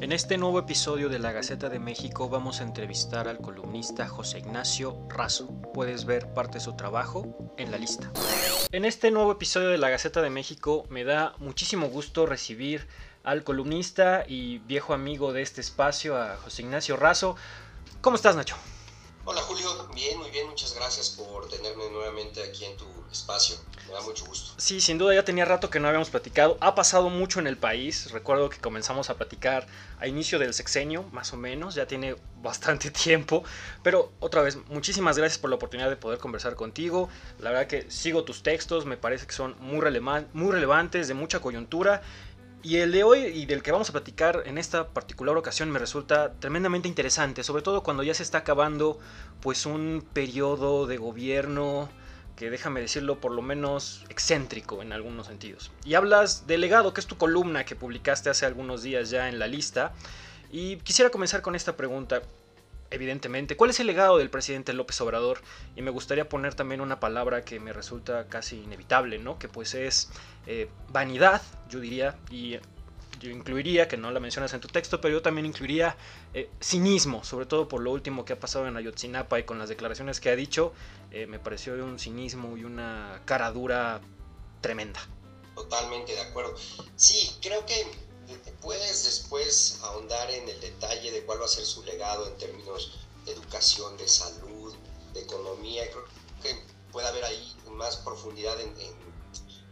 En este nuevo episodio de la Gaceta de México vamos a entrevistar al columnista José Ignacio Razo. Puedes ver parte de su trabajo en la lista. En este nuevo episodio de la Gaceta de México me da muchísimo gusto recibir al columnista y viejo amigo de este espacio, a José Ignacio Razo. ¿Cómo estás, Nacho? Hola Julio, bien, muy bien, muchas gracias por tenerme nuevamente aquí en tu espacio, me da mucho gusto. Sí, sin duda ya tenía rato que no habíamos platicado, ha pasado mucho en el país, recuerdo que comenzamos a platicar a inicio del sexenio, más o menos, ya tiene bastante tiempo, pero otra vez, muchísimas gracias por la oportunidad de poder conversar contigo, la verdad que sigo tus textos, me parece que son muy, muy relevantes, de mucha coyuntura y el de hoy y del que vamos a platicar en esta particular ocasión me resulta tremendamente interesante, sobre todo cuando ya se está acabando pues un periodo de gobierno que déjame decirlo por lo menos excéntrico en algunos sentidos. Y hablas del legado, que es tu columna que publicaste hace algunos días ya en la lista. Y quisiera comenzar con esta pregunta evidentemente, cuál es el legado del presidente López Obrador y me gustaría poner también una palabra que me resulta casi inevitable, ¿no? Que pues es eh, vanidad, yo diría, y yo incluiría, que no la mencionas en tu texto, pero yo también incluiría eh, cinismo, sobre todo por lo último que ha pasado en Ayotzinapa y con las declaraciones que ha dicho, eh, me pareció un cinismo y una cara dura tremenda. Totalmente de acuerdo. Sí, creo que puedes después ahondar en el detalle de cuál va a ser su legado en términos de educación, de salud, de economía. Creo que puede haber ahí más profundidad en,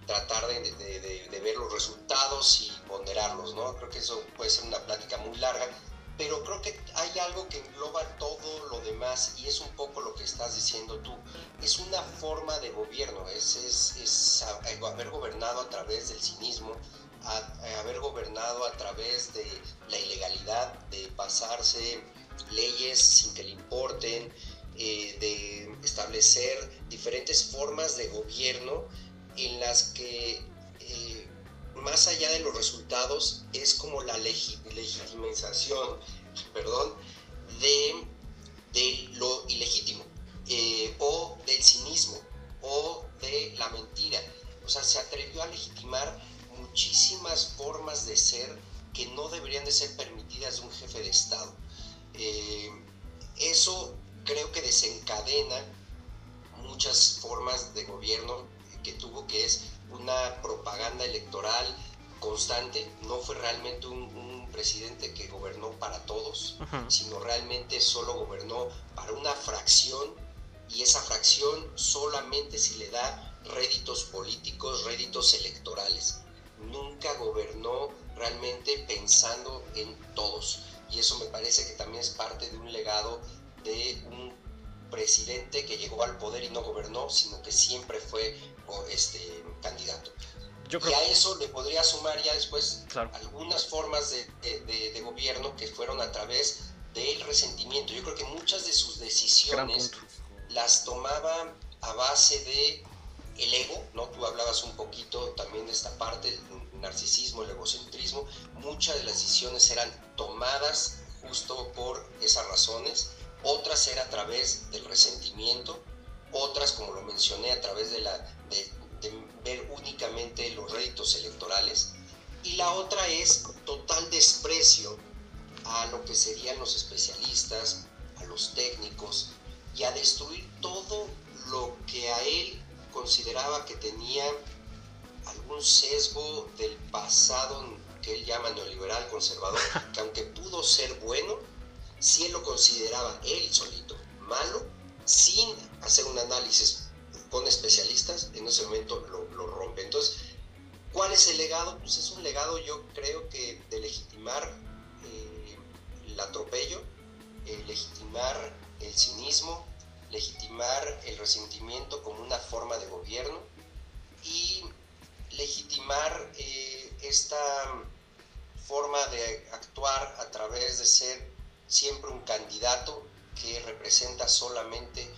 tratar de, ver los resultados y ponderarlos, ¿no? Creo que eso puede ser una plática muy larga, pero creo que hay algo que engloba todo lo demás y es un poco lo que estás diciendo tú. Es una forma de gobierno, es, es, es haber gobernado a través del cinismo, a, haber gobernado a través de la ilegalidad, de pasarse leyes sin que le importen, eh, de establecer diferentes formas de gobierno en las que eh, más allá de los resultados es como la legitimización perdón, de, de lo un, presidente que gobernó para todos, sino realmente solo gobernó para una fracción y esa fracción solamente si le da réditos políticos, réditos electorales nunca gobernó realmente pensando en todos. Y eso me parece que también es parte de un legado de un presidente que llegó al poder y no gobernó, sino que siempre fue este, candidato. Y a eso le podría sumar ya después algunas formas de, gobierno que fueron a través del resentimiento. Yo creo que muchas de sus decisiones las tomaba a base de el ego, ¿no? Tú hablabas un poquito también de esta parte, el narcisismo, el egocentrismo. Muchas de las decisiones eran tomadas justo por esas razones, otras eran a través del resentimiento, otras, como lo mencioné, a través de, la, de, ver únicamente los réditos electorales, y la otra es total desprecio a lo que serían los especialistas, a los técnicos, y a destruir todo lo que a él consideraba que tenía algún sesgo del pasado que él llama neoliberal conservador, que aunque pudo ser bueno, si él lo consideraba él solito malo, sin hacer un análisis con especialistas, en ese momento lo, rompe. Entonces, ¿cuál es el legado? Pues es un legado yo creo que de legitimar eh, el atropello, eh, legitimar el cinismo, legitimar el resentimiento como una forma de gobierno y legitimar eh, esta forma de actuar a través de ser siempre un candidato que representa solamente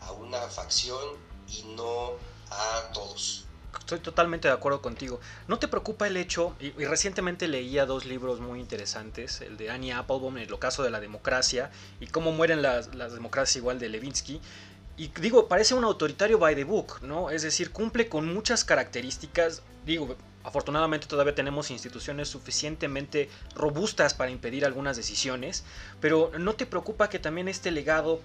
a una facción y no a todos. Estoy totalmente de acuerdo contigo. ¿No te preocupa el hecho, y, recientemente leía dos libros muy interesantes, el de Annie Applebaum, El ocaso de la democracia, y cómo mueren las, las democracias igual de Levinsky, y digo, parece un autoritario by the book, ¿no? Es decir, cumple con muchas características, digo, Afortunadamente todavía tenemos instituciones suficientemente robustas para impedir algunas decisiones, pero ¿no te preocupa que también este legado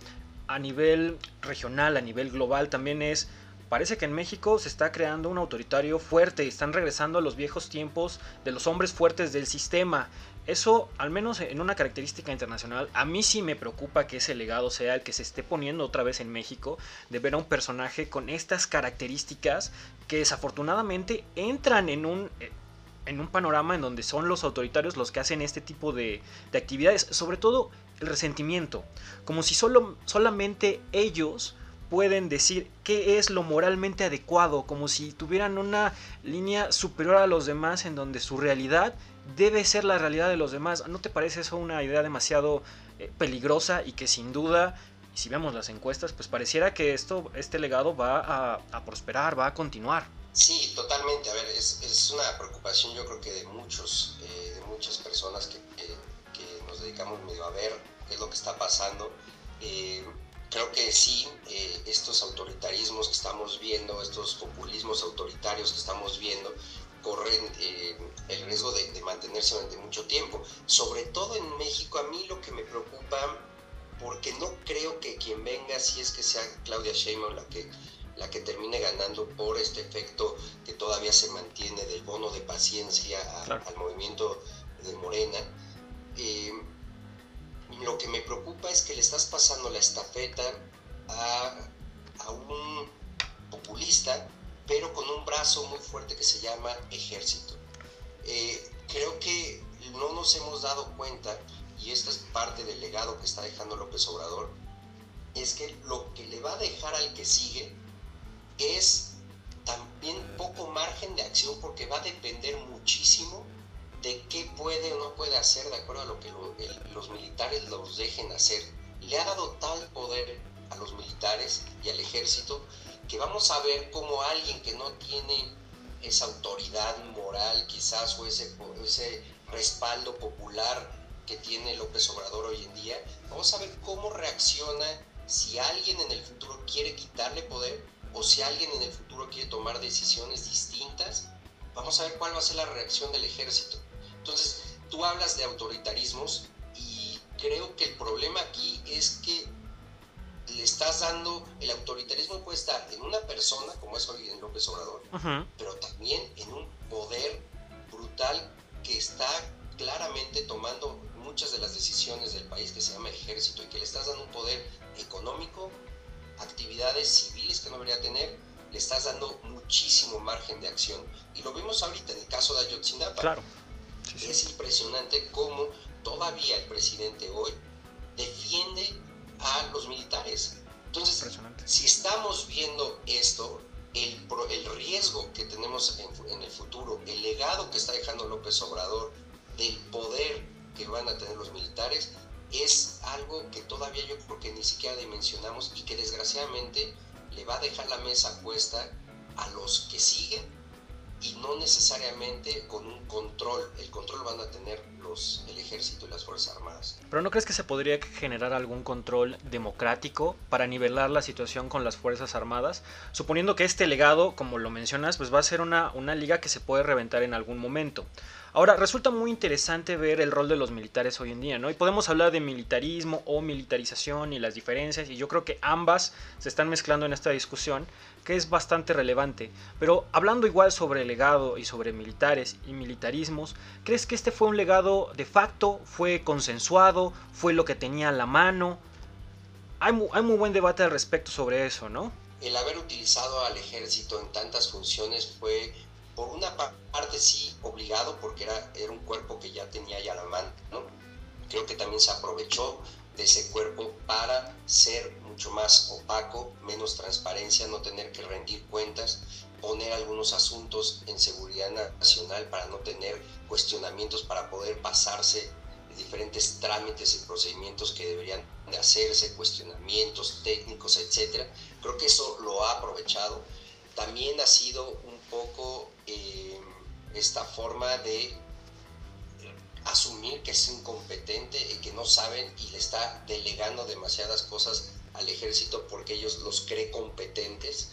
a nivel regional, a nivel global, también es parece que en México se está creando un autoritario fuerte están regresando a los viejos tiempos de los hombres fuertes del sistema. Eso, al menos en una característica internacional, a mí sí me preocupa que ese legado sea el que se esté poniendo otra vez en México, de ver a un personaje con estas características que desafortunadamente entran en un, en un panorama en donde son los autoritarios los que hacen este tipo de, de actividades, sobre todo el resentimiento, como si solo, solamente ellos pueden decir qué es lo moralmente adecuado, como si tuvieran una línea superior a los demás en donde su realidad debe ser la realidad de los demás. ¿No te parece eso una idea demasiado eh, peligrosa y que sin duda, si vemos las encuestas, pues pareciera que esto, este legado va a, prosperar, va a continuar? Sí, totalmente. A ver, es, una preocupación yo creo que de muchos, eh, de muchas personas que, nos dedicamos medio a ver qué es lo que está pasando. Eh, creo que sí, eh, estos autoritarismos que estamos viendo, estos populismos autoritarios que estamos viendo, corren eh, el riesgo de, mantenerse durante mucho tiempo. Sobre todo en México, a mí lo que me preocupa, porque no creo que quien venga, si es que sea Claudia Sheinbaum la que, la que termine ganando por este efecto que todavía se mantiene del bono de paciencia al movimiento de Morena, eh, lo que me preocupa es que le estás pasando la estafeta a, un populista, pero con un brazo muy fuerte que se llama ejército. Eh, creo que no nos hemos dado cuenta, y esta es parte del legado que está dejando López Obrador, es que lo que le va a dejar al que sigue es también poco margen de acción porque va a depender muchísimo de qué puede o no puede hacer de acuerdo a lo que los militares los dejen hacer. Le ha dado tal poder a los militares y al ejército que vamos a ver como alguien que no tiene esa autoridad moral quizás o ese, ese respaldo popular que tiene López Obrador hoy en día, vamos a ver cómo reacciona si alguien en el futuro quiere quitarle poder o si alguien en el futuro quiere tomar decisiones distintas. Vamos a ver cuál va a ser la reacción del ejército. Entonces, tú hablas de autoritarismos y creo que el problema aquí es que le estás dando, el autoritarismo puede estar en una persona, como es hoy en López Obrador, pero también en un poder brutal que está claramente tomando muchas de las decisiones del país que se llama ejército y que le estás dando un poder económico, actividades civiles que no debería tener, le estás dando muchísimo margen de acción. Y lo vimos ahorita en el caso de Ayotzinapa. Claro. Es impresionante cómo todavía el presidente hoy defiende a los militares. Entonces, si estamos viendo esto, el, el riesgo que tenemos en, el futuro, el legado que está dejando López Obrador del poder que van a tener los militares, es algo que todavía yo creo que ni siquiera dimensionamos y que desgraciadamente le va a dejar la mesa puesta a los que siguen y no necesariamente con un control. El control van a tener los, el ejército y las Fuerzas Armadas. Pero ¿no crees que se podría generar algún control democrático para nivelar la situación con las Fuerzas Armadas? Suponiendo que este legado, como lo mencionas, pues va a ser una, una liga que se puede reventar en algún momento. Ahora, resulta muy interesante ver el rol de los militares hoy en día, ¿no? Y podemos hablar de militarismo o militarización y las diferencias, y yo creo que ambas se están mezclando en esta discusión, que es bastante relevante. Pero hablando igual sobre legado y sobre militares y militarismos, ¿crees que este fue un legado de facto? ¿Fue consensuado? ¿Fue lo que tenía a la mano? Hay, hay muy buen debate al respecto sobre eso, ¿no? El haber utilizado al ejército en tantas funciones fue por una parte sí obligado porque era, era un cuerpo que ya tenía ya la mano, ¿no? Creo que también se aprovechó de ese cuerpo para ser mucho más opaco, menos transparencia, no tener que rendir cuentas, poner algunos asuntos en seguridad nacional para no tener cuestionamientos, para poder pasarse diferentes trámites y procedimientos que deberían de hacerse, cuestionamientos técnicos, etcétera. Creo que eso lo ha aprovechado. También ha sido un poco eh, esta forma de asumir que es incompetente y que no saben y le está delegando demasiadas cosas al ejército porque ellos los cree competentes.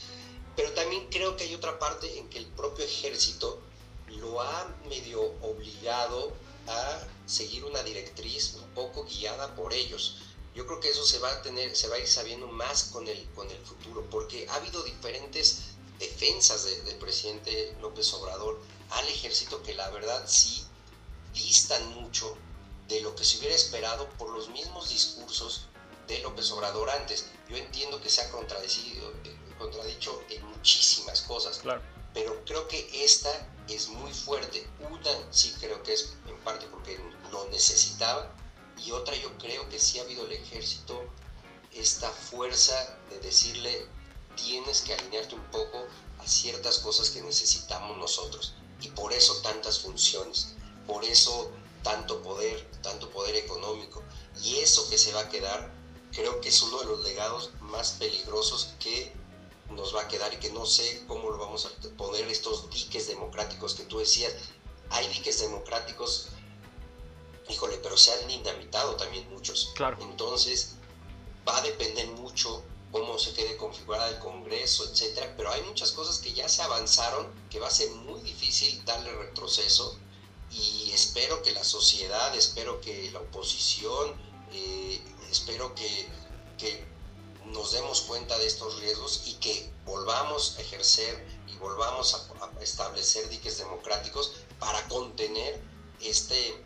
Pero también creo que hay otra parte en que el propio ejército lo ha medio obligado a seguir una directriz un poco guiada por ellos. Yo creo que eso se va a tener, se va a ir sabiendo más con el, con el futuro, porque ha habido diferentes defensas del presidente López Obrador al ejército que la verdad sí distan mucho de lo que se hubiera esperado por los mismos discursos de López Obrador antes. Yo entiendo que se ha contradecido, eh, contradicho en muchísimas cosas, claro. pero creo que esta es muy fuerte. Una sí creo que es en parte porque lo necesitaba y otra yo creo que sí ha habido el ejército esta fuerza de decirle tienes que alinearte un poco a ciertas cosas que necesitamos nosotros y por eso tantas funciones, por eso tanto poder, tanto poder económico y eso que se va a quedar creo que es uno de los legados más peligrosos que nos va a quedar y que no sé cómo lo vamos a poner estos diques democráticos que tú decías. Hay diques democráticos, híjole, pero se han dinamitado también muchos. Claro. Entonces, va a depender mucho cómo se quede configurada el Congreso, etcétera, pero hay muchas cosas que ya se avanzaron, que va a ser muy difícil darle retroceso y espero que la sociedad, espero que la oposición, eh, espero que nos demos cuenta de estos riesgos y que volvamos a ejercer y volvamos a, establecer diques democráticos para contener este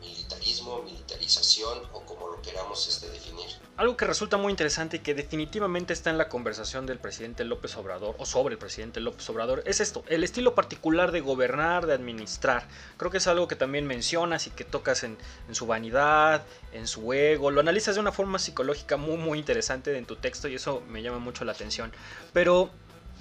militarismo, militarización o como lo queramos este, definir. Algo que resulta muy interesante y que definitivamente está en la conversación del presidente López Obrador o sobre el presidente López Obrador es esto, el estilo particular de gobernar, de administrar. Creo que es algo que también mencionas y que tocas en, su vanidad, en su ego, lo analizas de una forma psicológica muy muy interesante en tu texto y eso me llama mucho la atención. Pero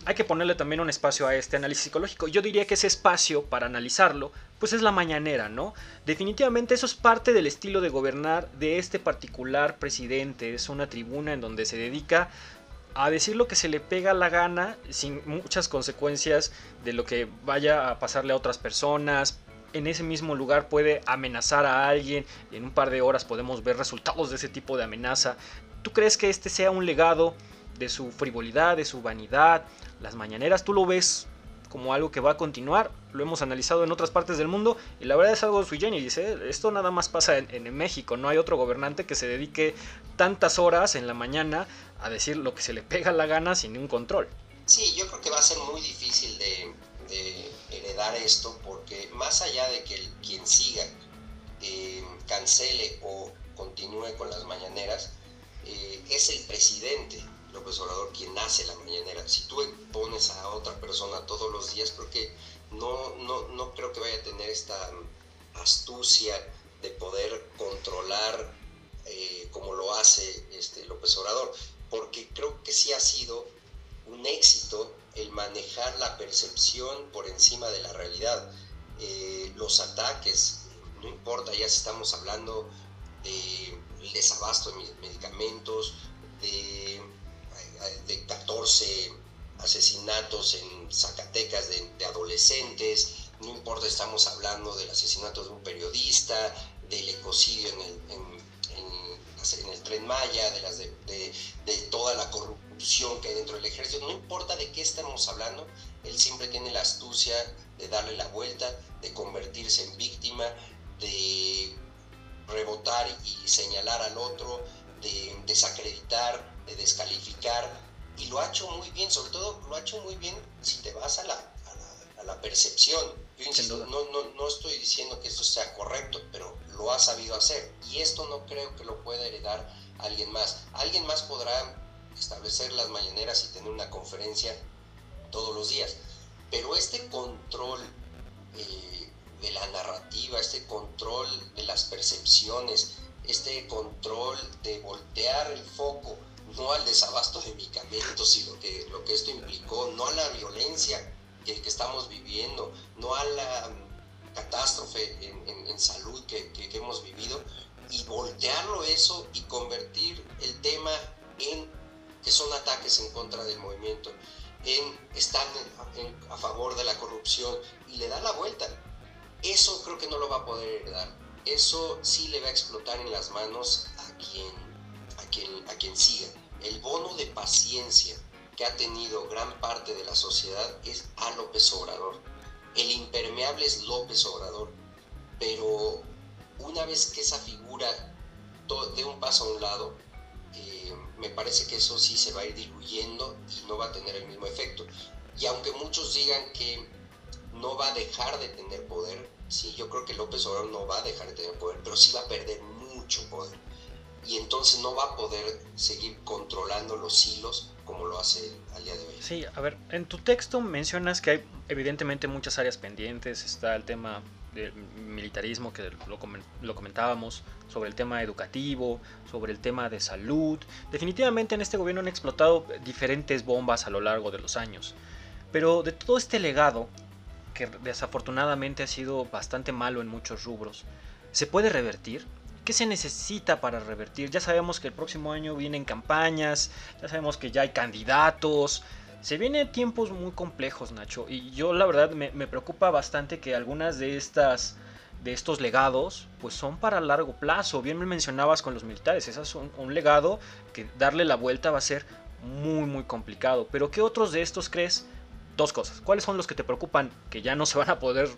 hay que ponerle también un espacio a este análisis psicológico. Yo diría que ese espacio para analizarlo, pues es la mañanera, ¿no? Definitivamente eso es parte del estilo de gobernar de este particular presidente. Es una tribuna en donde se dedica a decir lo que se le pega la gana sin muchas consecuencias de lo que vaya a pasarle a otras personas. En ese mismo lugar puede amenazar a alguien en un par de horas podemos ver resultados de ese tipo de amenaza. ¿Tú crees que este sea un legado de su frivolidad, de su vanidad, las mañaneras, tú lo ves como algo que va a continuar, lo hemos analizado en otras partes del mundo y la verdad es algo sui generis, ¿eh? esto nada más pasa en, México, no hay otro gobernante que se dedique tantas horas en la mañana a decir lo que se le pega la gana sin ningún control. Sí, yo creo que va a ser muy difícil de, heredar esto porque más allá de que quien siga eh, cancele o continúe con las mañaneras, eh, es el presidente López Obrador quien hace la mañanera. Si tú pones a otra persona todos los días, creo que no, no, no creo que vaya a tener esta astucia de poder controlar eh, como lo hace este López Obrador, porque creo que sí ha sido un éxito el manejar la percepción por encima de la realidad. Eh, los ataques, no importa, ya estamos hablando de desabasto de medicamentos, de de 14 asesinatos en Zacatecas de, adolescentes, no importa, estamos hablando del asesinato de un periodista, del ecocidio en el, en, el tren Maya, de, las de, de, toda la corrupción que hay dentro del ejército, no importa de qué estamos hablando, él siempre tiene la astucia de darle la vuelta, de convertirse en víctima, de rebotar y señalar al otro, de desacreditar, de descalificar, y lo ha hecho muy bien, sobre todo lo ha hecho muy bien si te vas a la, a la, percepción. Yo insisto, no, no, no estoy diciendo que esto sea correcto, pero lo ha sabido hacer, y esto no creo que lo pueda heredar alguien más. Alguien más podrá establecer las mañaneras y tener una conferencia todos los días, pero este control eh, de la narrativa, este control de las percepciones, este control de voltear el foco no al desabasto de medicamentos y lo que, lo que esto implicó, no a la violencia que, estamos viviendo, no a la catástrofe en, salud que, hemos vivido, y voltearlo eso y convertir el tema en que son ataques en contra del movimiento, en están a favor de la corrupción y le da la vuelta. Eso creo que no lo va a poder heredar. Eso sí le va a explotar en las manos a quien, a quien, a quien siga el bono de paciencia que ha tenido gran parte de la sociedad es a López Obrador. el impermeable es López Obrador, pero una vez que esa figura dé un paso a un lado, eh, me parece que eso sí se va a ir diluyendo y no va a tener el mismo efecto. Y aunque muchos digan que no va a dejar de tener poder, sí, yo creo que López Obrador no va a dejar de tener poder, pero sí va a perder mucho poder. Y entonces no va a poder seguir controlando los hilos como lo hace al día de hoy. Sí, a ver, en tu texto mencionas que hay evidentemente muchas áreas pendientes, está el tema del militarismo que lo, comentábamos, sobre el tema educativo, sobre el tema de salud. Definitivamente en este gobierno han explotado diferentes bombas a lo largo de los años. Pero de todo este legado, que desafortunadamente ha sido bastante malo en muchos rubros, ¿se puede revertir? ¿Qué se necesita para revertir? Ya sabemos que el próximo año vienen campañas, ya sabemos que ya hay candidatos. Se vienen tiempos muy complejos, Nacho. Y yo la verdad me, preocupa bastante que algunas de estas de estos legados pues son para largo plazo. Bien me mencionabas con los militares, ese es un, un, legado que darle la vuelta va a ser muy muy complicado. Pero ¿qué otros de estos crees? Dos cosas. ¿Cuáles son los que te preocupan que ya no se van a poder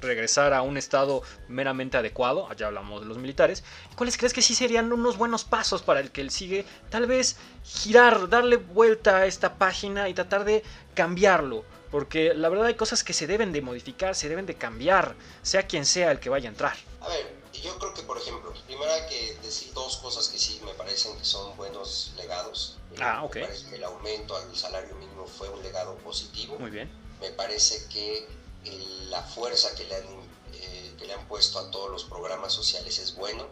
regresar a un estado meramente adecuado, allá hablamos de los militares, ¿cuáles crees que sí serían unos buenos pasos para el que él sigue? Tal vez girar, darle vuelta a esta página y tratar de cambiarlo, porque la verdad hay cosas que se deben de modificar, se deben de cambiar, sea quien sea el que vaya a entrar. A ver, yo creo que por ejemplo, primero hay que decir dos cosas que sí me parecen que son buenos legados. Ah, ok. El aumento al salario mínimo fue un positivo. Muy bien. Me parece que la fuerza que le, han, eh, que le han puesto a todos los programas sociales es bueno,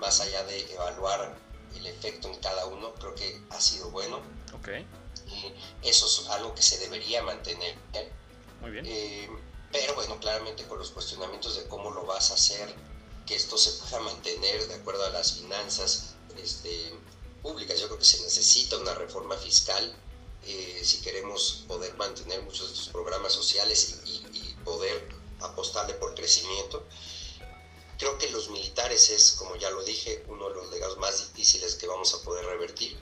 más allá de evaluar el efecto en cada uno, creo que ha sido bueno. Okay. Eso es algo que se debería mantener. Muy bien. Eh, pero bueno, claramente con los cuestionamientos de cómo lo vas a hacer, que esto se pueda mantener de acuerdo a las finanzas este, públicas. Yo creo que se necesita una reforma fiscal eh, si queremos poder mantener muchos de estos programas sociales y, poder apostarle por crecimiento. Creo que los militares es, como ya lo dije, uno de los legados más difíciles que vamos a poder revertir.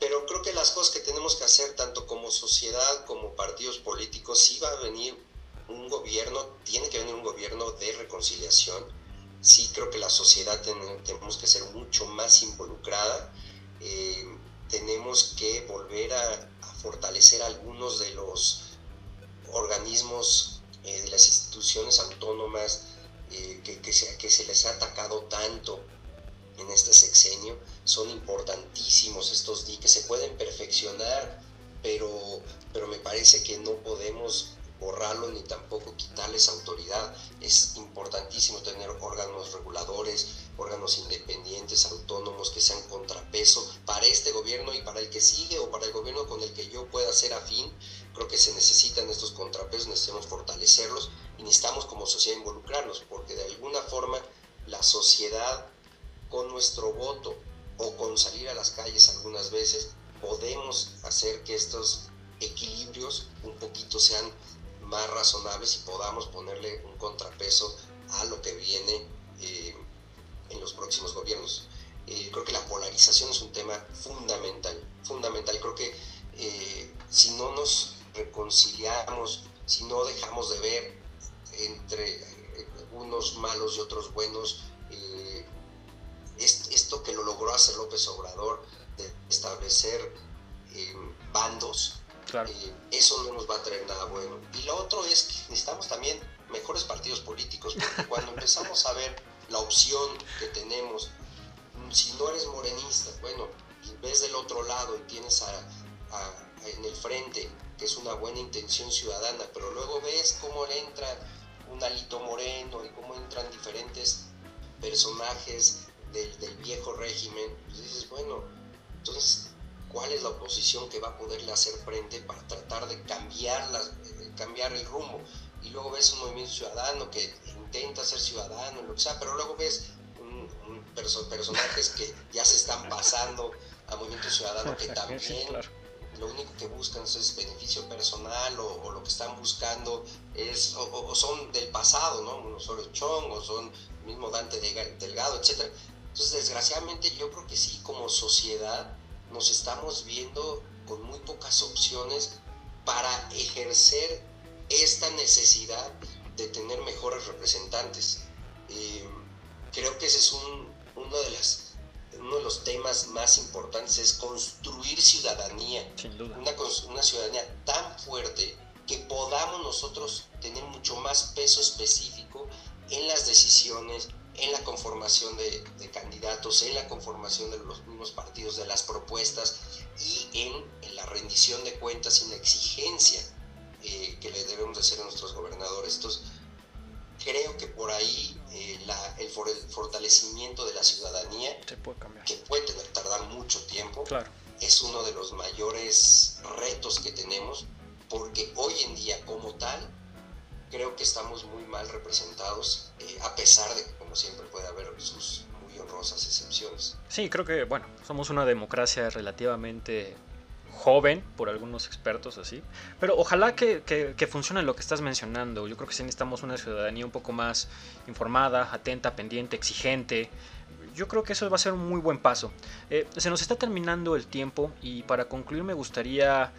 Pero creo que las cosas que tenemos que hacer, tanto como sociedad como partidos políticos, si va a venir un gobierno, tiene que venir un gobierno de reconciliación. Sí creo que la sociedad tenemos que ser mucho más involucrada. Eh, tenemos que volver a, fortalecer algunos de los organismos eh, de las instituciones autónomas eh, que, que, se, que les ha atacado tanto en este sexenio. Son importantísimos estos diques, se pueden perfeccionar, pero, pero me parece que no podemos borrarlo ni tampoco quitarles autoridad. Es importantísimo tener órganos reguladores, órganos independientes, autónomos, que sean contrapeso para este gobierno y para el que sigue o para el gobierno con el que yo pueda ser afín. Creo que se necesitan estos contrapesos, necesitamos fortalecerlos y necesitamos como sociedad involucrarnos, porque de alguna forma la sociedad con nuestro voto o con salir a las calles algunas veces podemos hacer que estos equilibrios un poquito sean más razonables y podamos ponerle un contrapeso a lo que viene eh, en los próximos gobiernos. Eh, creo que la polarización es un tema fundamental, fundamental. Creo que eh, si no nos reconciliamos, si no dejamos de ver entre unos malos y otros buenos, esto que lo logró hacer López Obrador, de establecer bandos, eso no nos va a traer nada bueno. Y lo otro es que necesitamos también mejores partidos políticos, porque cuando empezamos a ver la opción que tenemos, si no eres morenista, bueno, y ves del otro lado y tienes en el frente, que es una buena intención ciudadana, pero luego ves cómo le entra un alito moreno y cómo entran diferentes personajes del, del viejo régimen, pues dices, bueno, entonces cuál es la oposición que va a poderle hacer frente para tratar de cambiar, eh, cambiar el rumbo. Y luego ves un movimiento ciudadano que intenta ser ciudadano, lo que sea, pero luego ves un, personajes que ya se están pasando a movimiento ciudadano que también lo único que buscan es beneficio personal o, lo que están buscando es o, son del pasado, ¿no? Uno solo Chong o son mismo Dante Delgado, etc. Entonces, desgraciadamente, yo creo que sí, como sociedad, nos estamos viendo con muy pocas opciones para ejercer esta necesidad de tener mejores representantes. Eh, creo que ese es uno, de las, uno de los temas más importantes, es construir ciudadanía. Sin duda. Una, una ciudadanía tan fuerte que podamos nosotros tener mucho más peso específico en las decisiones, en la conformación de, candidatos, en la conformación de los mismos partidos, de las propuestas y en, la rendición de cuentas y en la exigencia eh, que le debemos de hacer a nuestros gobernadores. Entonces, creo que por ahí eh, el, fortalecimiento de la ciudadanía, que puede tener, tardar mucho tiempo, claro. es uno de los mayores retos que tenemos, porque hoy en día como tal, creo que estamos muy mal representados, eh, a pesar de que, siempre, puede haber sus muy honrosas excepciones. Sí, creo que, bueno, somos una democracia relativamente joven, por algunos expertos así, pero ojalá que, que, funcione lo que estás mencionando. Yo creo que sí necesitamos una ciudadanía un poco más informada, atenta, pendiente, exigente. Yo creo que eso va a ser un muy buen paso. Eh, se nos está terminando el tiempo y para concluir me gustaría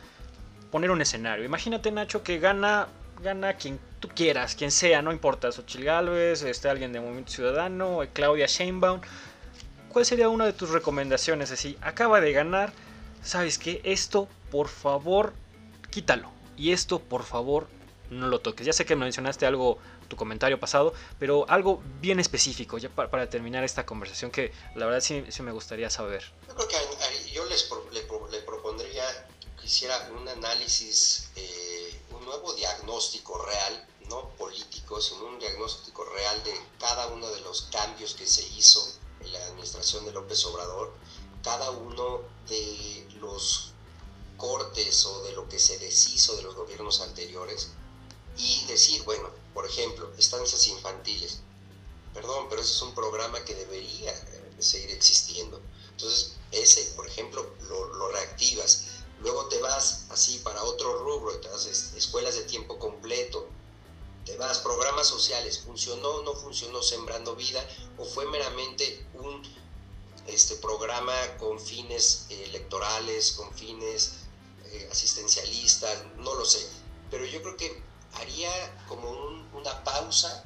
poner un escenario. Imagínate, Nacho, que gana gana quien tú quieras, quien sea, no importa, Xochitl Galvez, este, alguien de Movimiento Ciudadano, Claudia Sheinbaum. ¿Cuál sería una de tus recomendaciones? Es decir, acaba de ganar, ¿sabes qué? Esto, por favor, quítalo. Y esto, por favor, no lo toques. Ya sé que mencionaste algo, tu comentario pasado, pero algo bien específico, ya para, terminar esta conversación, que la verdad sí, me gustaría saber. Yo creo que yo les le, propondría que hiciera un análisis. Eh, diagnóstico real, no político, sino un diagnóstico real de cada uno de los cambios que se hizo en la administración de López Obrador, cada uno de los cortes o de lo que se deshizo de los gobiernos anteriores y decir, bueno, por ejemplo, estancias infantiles. Perdón, pero ese es un programa que debería eh, seguir existiendo. Entonces, ese, por ejemplo, lo, lo reactivas Luego te vas así para otro rubro, te vas escuelas de tiempo completo, te vas programas sociales, funcionó o no funcionó Sembrando Vida o fue meramente un este, programa con fines electorales, con fines eh, asistencialistas, no lo sé. Pero yo creo que haría como una pausa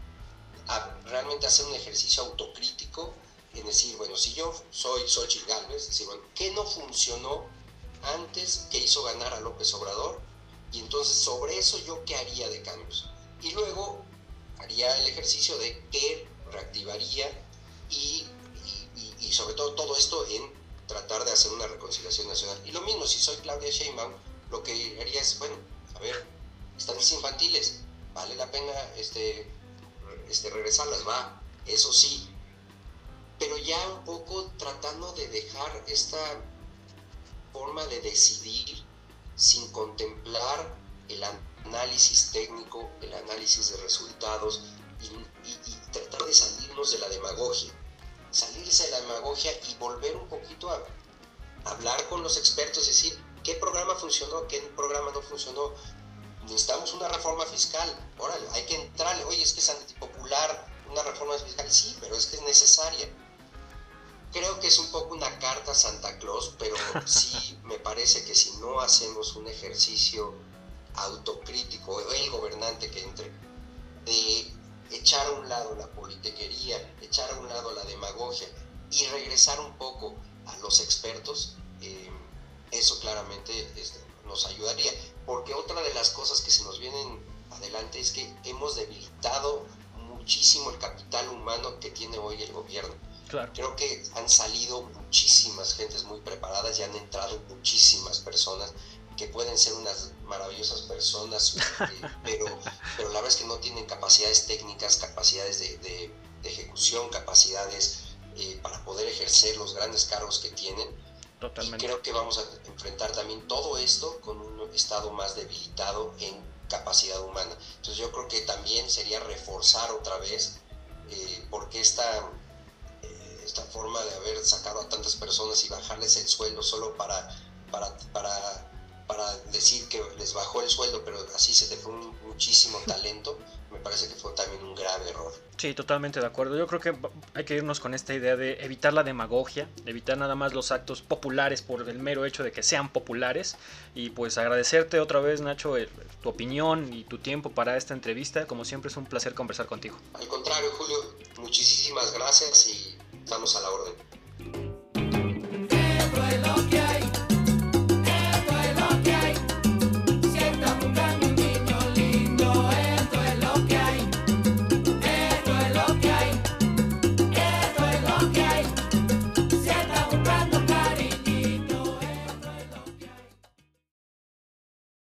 a realmente hacer un ejercicio autocrítico en decir, bueno, si yo soy Xochitl Galvez, decir, bueno, ¿qué no funcionó antes que hizo ganar a López Obrador y entonces sobre eso yo qué haría de cambios. Y luego haría el ejercicio de qué reactivaría y, y, sobre todo todo esto en tratar de hacer una reconciliación nacional. Y lo mismo, si soy Claudia Sheinbaum, lo que haría es, bueno, a ver, estancias infantiles, vale la pena este, este, regresarlas, va, eso sí, pero ya un poco tratando de dejar esta forma de decidir sin contemplar el análisis técnico, el análisis de resultados y, tratar de salirnos de la demagogia. Salirse de la demagogia y volver un poquito a hablar con los expertos, decir qué programa funcionó, qué programa no funcionó. Necesitamos una reforma fiscal, órale, hay que entrarle, oye, es que es antipopular una reforma fiscal, sí, pero es que es necesaria creo que es un poco una carta a Santa Claus, pero sí me parece que si no hacemos un ejercicio autocrítico, el gobernante que entre, de echar a un lado la politiquería, echar a un lado la demagogia y regresar un poco a los expertos, eh, eso claramente este, nos ayudaría. Porque otra de las cosas que se nos vienen adelante es que hemos debilitado muchísimo el capital humano que tiene hoy el gobierno Creo que han salido muchísimas gentes muy preparadas y han entrado muchísimas personas que pueden ser unas maravillosas personas, eh, pero, pero la verdad es que no tienen capacidades técnicas, capacidades de, ejecución, capacidades eh, para poder ejercer los grandes cargos que tienen. Y creo que vamos a enfrentar también todo esto con un Estado más debilitado en capacidad humana. Entonces yo creo que también sería reforzar otra vez eh, porque esta esta forma de haber sacado a tantas personas y bajarles el sueldo solo para, para, para, para decir que les bajó el sueldo, pero así se te fue muchísimo talento, me parece que fue también un grave error. Sí, totalmente de acuerdo. Yo creo que hay que irnos con esta idea de evitar la demagogia, evitar nada más los actos populares por el mero hecho de que sean populares. Y pues agradecerte otra vez, Nacho, tu opinión y tu tiempo para esta entrevista. Como siempre es un placer conversar contigo. Al contrario, Julio, muchísimas gracias y Estamos a la orden.